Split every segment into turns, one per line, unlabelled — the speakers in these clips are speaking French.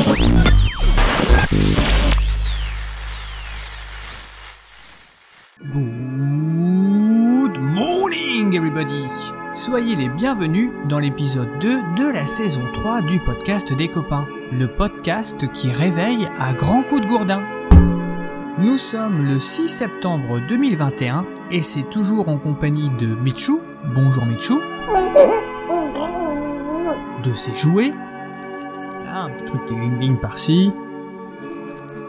Good morning everybody. Soyez les bienvenus dans l'épisode 2 de la saison 3 du podcast des copains, le podcast qui réveille à grands coups de gourdin. Nous sommes le 6 septembre 2021 et c'est toujours en compagnie de Michou, bonjour Michou, de ses jouets, Un petit truc qui gling gling par-ci,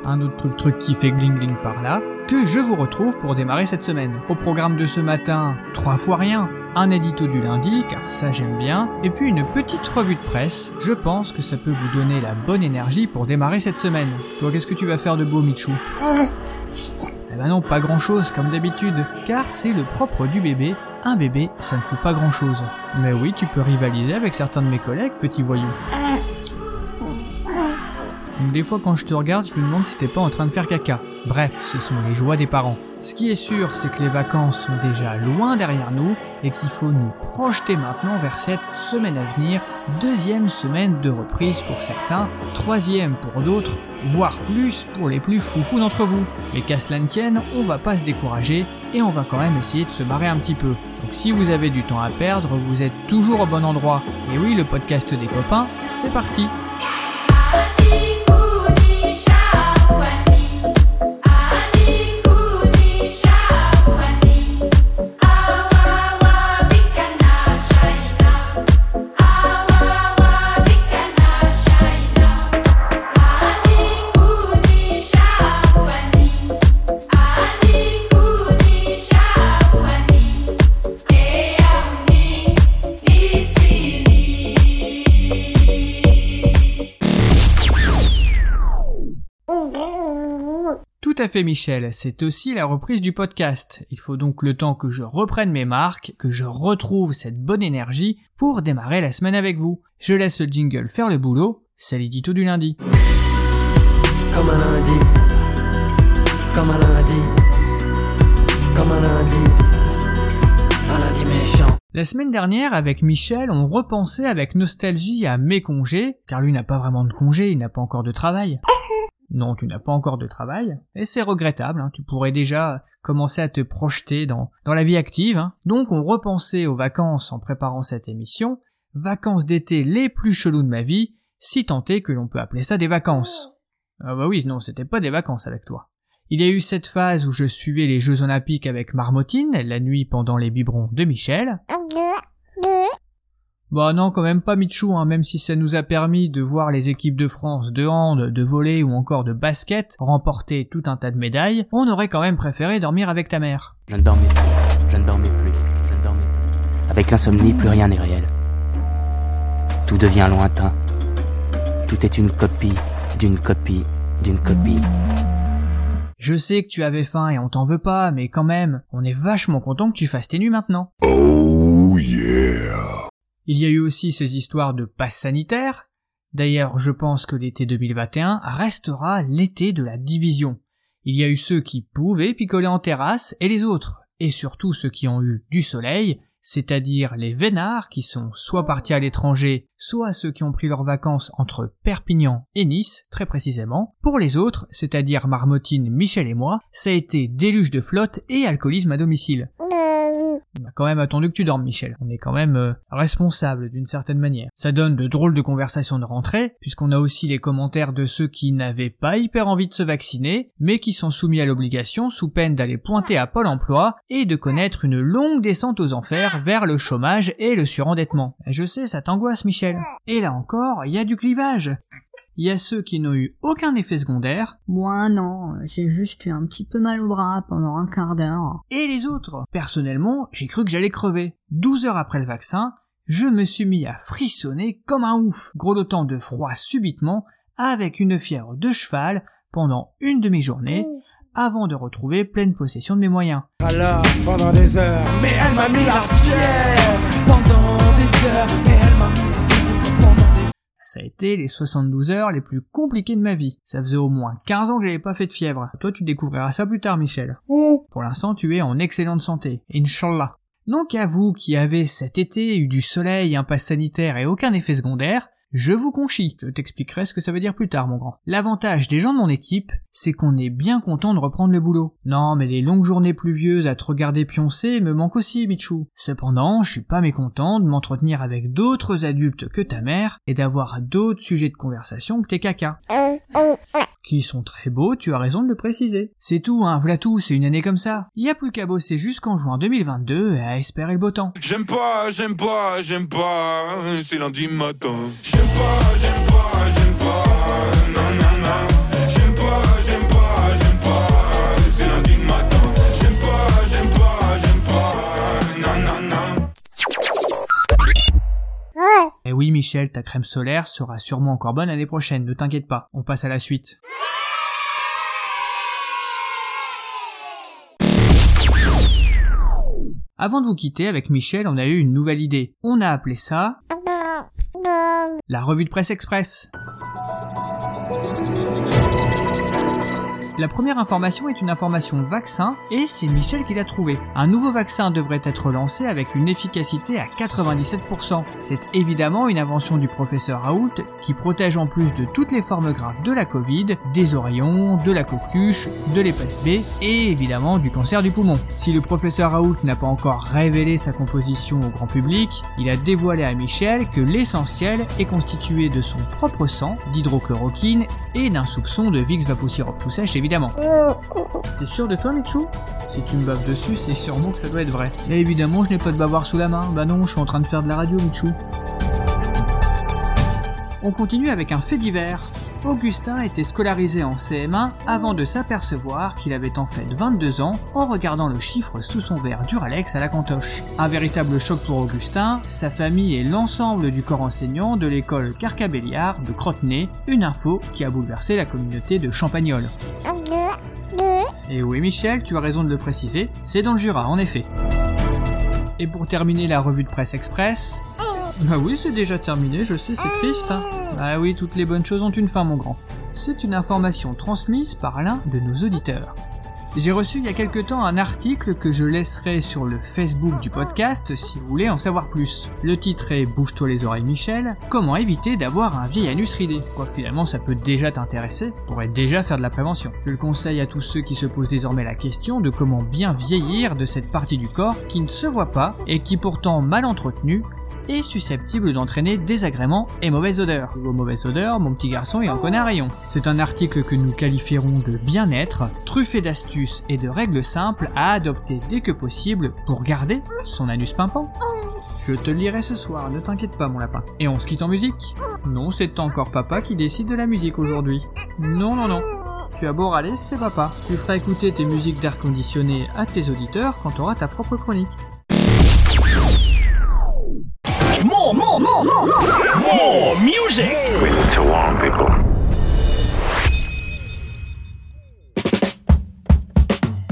un autre truc truc qui fait gling gling par là, que je vous retrouve pour démarrer cette semaine. Au programme de ce matin, trois fois rien, un édito du lundi, car ça j'aime bien, et puis une petite revue de presse. Je pense que ça peut vous donner la bonne énergie pour démarrer cette semaine. Toi, qu'est-ce que tu vas faire de beau, Michou? Eh ben non, pas grand chose comme d'habitude, car c'est le propre du bébé. Un bébé, ça ne fout pas grand chose. Mais oui, tu peux rivaliser avec certains de mes collègues, petit voyou. Des fois quand je te regarde, je me demande si t'es pas en train de faire caca. Bref, ce sont les joies des parents. Ce qui est sûr, c'est que les vacances sont déjà loin derrière nous et qu'il faut nous projeter maintenant vers cette semaine à venir, deuxième semaine de reprise pour certains, troisième pour d'autres, voire plus pour les plus foufous d'entre vous. Mais qu'à cela ne tienne, on va pas se décourager et on va quand même essayer de se marrer un petit peu. Donc si vous avez du temps à perdre, vous êtes toujours au bon endroit. Et oui, le podcast des copains, c'est parti à fait Michel, c'est aussi la reprise du podcast. Il faut donc le temps que je reprenne mes marques, que je retrouve cette bonne énergie pour démarrer la semaine avec vous. Je laisse le jingle faire le boulot, c'est l'édito du lundi.
Comme un lundi, comme un lundi, comme un lundi, un lundi méchant.
La semaine dernière, avec Michel, on repensait avec nostalgie à mes congés, car lui n'a pas vraiment de congés, il n'a pas encore de travail. Non, tu n'as pas encore de travail, et c'est regrettable, hein, tu pourrais déjà commencer à te projeter dans, dans la vie active. hein. Donc on repensait aux vacances en préparant cette émission, vacances d'été les plus chelous de ma vie, si tant est que l'on peut appeler ça des vacances. Ah bah oui, non, c'était pas des vacances avec toi. Il y a eu cette phase où je suivais les Jeux Olympiques avec Marmotine, la nuit pendant les biberons de Michel. Bah non, quand même pas Michou, hein, même si ça nous a permis de voir les équipes de France de hand, de volley ou encore de basket remporter tout un tas de médailles, on aurait quand même préféré dormir avec ta mère.
Je ne dormais plus, je ne dormais plus, je ne dormais plus. Avec l'insomnie, plus rien n'est réel. Tout devient lointain. Tout est une copie, d'une copie, d'une copie.
Je sais que tu avais faim et on t'en veut pas, mais quand même, on est vachement content que tu fasses tes nuits maintenant.
Oh yeah.
Il y a eu aussi ces histoires de passe sanitaire. D'ailleurs, je pense que l'été 2021 restera l'été de la division. Il y a eu ceux qui pouvaient picoler en terrasse et les autres, et surtout ceux qui ont eu du soleil, c'est-à-dire les vénards qui sont soit partis à l'étranger, soit ceux qui ont pris leurs vacances entre Perpignan et Nice, très précisément. Pour les autres, c'est-à-dire Marmotine, Michel et moi, ça a été déluge de flotte et alcoolisme à domicile. On a quand même attendu que tu dormes, Michel. On est quand même euh, responsable d'une certaine manière. Ça donne de drôles de conversations de rentrée, puisqu'on a aussi les commentaires de ceux qui n'avaient pas hyper envie de se vacciner, mais qui sont soumis à l'obligation sous peine d'aller pointer à Pôle emploi et de connaître une longue descente aux enfers vers le chômage et le surendettement. Je sais, ça t'angoisse, Michel. Et là encore, il y a du clivage. Il y a ceux qui n'ont eu aucun effet secondaire,
Moi non, j'ai juste eu un petit peu mal au bras pendant un quart d'heure.
et les autres. Personnellement, j'ai cru que j'allais crever. 12 heures après le vaccin, je me suis mis à frissonner comme un ouf, grelottant de froid subitement, avec une fièvre de cheval pendant une demi-journée, avant de retrouver pleine possession de mes moyens.
Alors, pendant des heures, mais elle m'a mis la fièvre Pendant des heures, mais elle m'a
Ça a été les 72 heures les plus compliquées de ma vie. Ça faisait au moins 15 ans que j'avais pas fait de fièvre. Toi, tu découvriras ça plus tard, Michel. Pour l'instant, tu es en excellente santé. Inch'Allah. Donc à vous qui avez cet été eu du soleil, un pass sanitaire et aucun effet secondaire, Je vous conchis, je t'expliquerai ce que ça veut dire plus tard, mon grand. L'avantage des gens de mon équipe, c'est qu'on est bien content de reprendre le boulot. Non, mais les longues journées pluvieuses à te regarder pioncer me manquent aussi, Michou. Cependant, je suis pas mécontent de m'entretenir avec d'autres adultes que ta mère et d'avoir d'autres sujets de conversation que tes caca. Qui sont très beaux, tu as raison de le préciser. C'est tout, hein, voilà tout, c'est une année comme ça. Y a plus qu'à bosser jusqu'en juin 2022 et à espérer le beau temps.
J'aime pas, j'aime pas, j'aime pas, c'est lundi matin.
Eh oui, Michel, ta crème solaire sera sûrement encore bonne l'année prochaine, ne t'inquiète pas. On passe à la suite. Avant de vous quitter, avec Michel, on a eu une nouvelle idée. On a appelé ça... La revue de presse express. La première information est une information vaccin et c'est Michel qui l'a trouvé. Un nouveau vaccin devrait être lancé avec une efficacité à 97%. C'est évidemment une invention du professeur Raoult qui protège en plus de toutes les formes graves de la Covid, des oreillons, de la coqueluche, de l'hépatite B et évidemment du cancer du poumon. Si le professeur Raoult n'a pas encore révélé sa composition au grand public, il a dévoilé à Michel que l'essentiel est constitué de son propre sang, d'hydrochloroquine et d'un soupçon de Vicks Vaposirop tout sèche évidemment. T'es sûr de toi, Michou? Si tu me baves dessus, c'est sûrement que ça doit être vrai. Et évidemment, je n'ai pas de bavoir sous la main. Bah non, je suis en train de faire de la radio, Michou. On continue avec un fait divers. Augustin était scolarisé en CM1 avant de s'apercevoir qu'il avait en fait 22 ans en regardant le chiffre sous son verre Duralex à la cantoche. Un véritable choc pour Augustin, sa famille et l'ensemble du corps enseignant de l'école Carcabelliard de Crotenay, une info qui a bouleversé la communauté de Champagnol. Et oui Michel, tu as raison de le préciser, c'est dans le Jura en effet. Et pour terminer la revue de presse express... Bah oui, c'est déjà terminé, je sais, c'est triste. Hein. Ah oui, toutes les bonnes choses ont une fin, mon grand. C'est une information transmise par l'un de nos auditeurs. J'ai reçu il y a quelque temps un article que je laisserai sur le Facebook du podcast si vous voulez en savoir plus. Le titre est Bouge-toi les oreilles Michel, comment éviter d'avoir un vieil anus ridé? Quoique finalement ça peut déjà t'intéresser, pourrait déjà faire de la prévention. Je le conseille à tous ceux qui se posent désormais la question de comment bien vieillir de cette partie du corps qui ne se voit pas et qui pourtant mal entretenue est susceptible d'entraîner désagréments et mauvaises odeurs. Vos mauvaises odeurs, mon petit garçon, il en connaît un rayon. C'est un article que nous qualifierons de bien-être, truffé d'astuces et de règles simples à adopter dès que possible pour garder son anus pimpant. Je te le lirai ce soir, ne t'inquiète pas mon lapin. Et on se quitte en musique? Non, c'est encore papa qui décide de la musique aujourd'hui. Non, non, non. Tu as beau râler, c'est papa. Tu feras écouter tes musiques d'air conditionné à tes auditeurs quand tu auras ta propre chronique.
More, more, more, more, more music.
We need to warn people.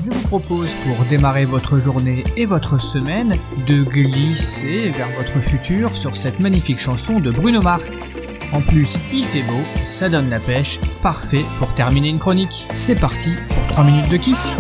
Je vous propose pour démarrer votre journée et votre semaine de glisser vers votre futur sur cette magnifique chanson de Bruno Mars. En plus, il fait beau, ça donne la pêche, parfait pour terminer une chronique. C'est parti pour 3 minutes de kiff.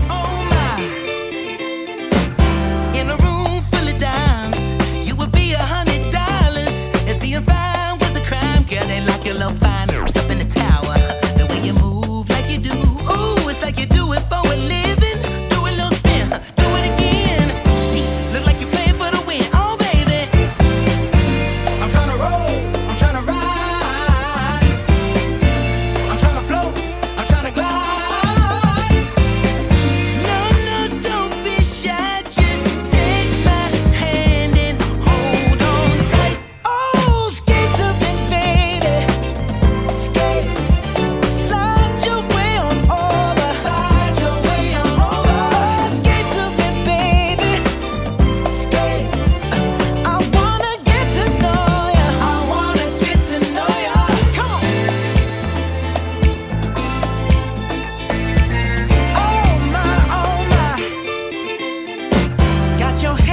your head.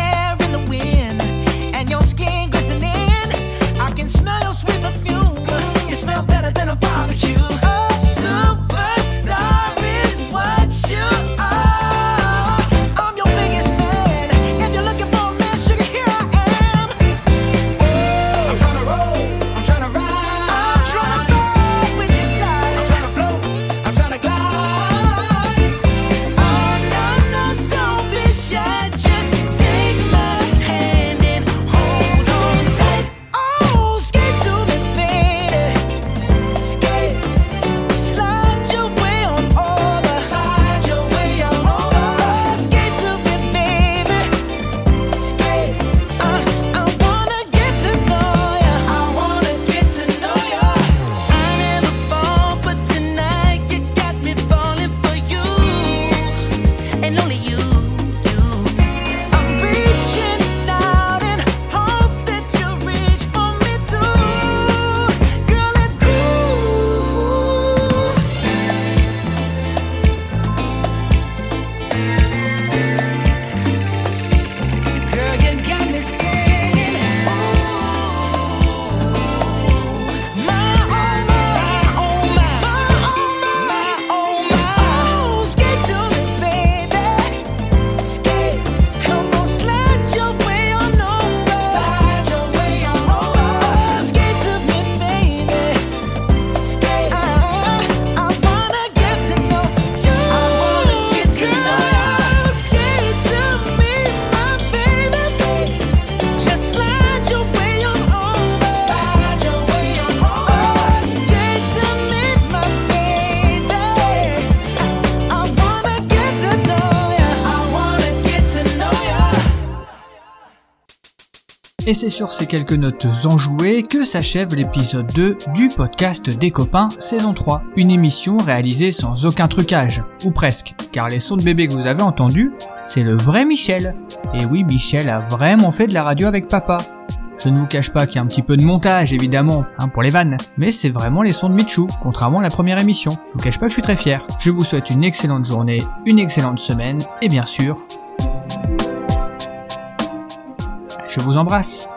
Et c'est sur ces quelques notes enjouées que s'achève l'épisode 2 du podcast des copains saison 3. Une émission réalisée sans aucun trucage, ou presque, car les sons de bébé que vous avez entendus, c'est le vrai Michel. Et oui, Michel a vraiment fait de la radio avec papa. Je ne vous cache pas qu'il y a un petit peu de montage, évidemment, hein, pour les vannes, mais c'est vraiment les sons de Michou, contrairement à la première émission. Je vous cache pas que je suis très fier. Je vous souhaite une excellente journée, une excellente semaine, et bien sûr, je vous embrasse.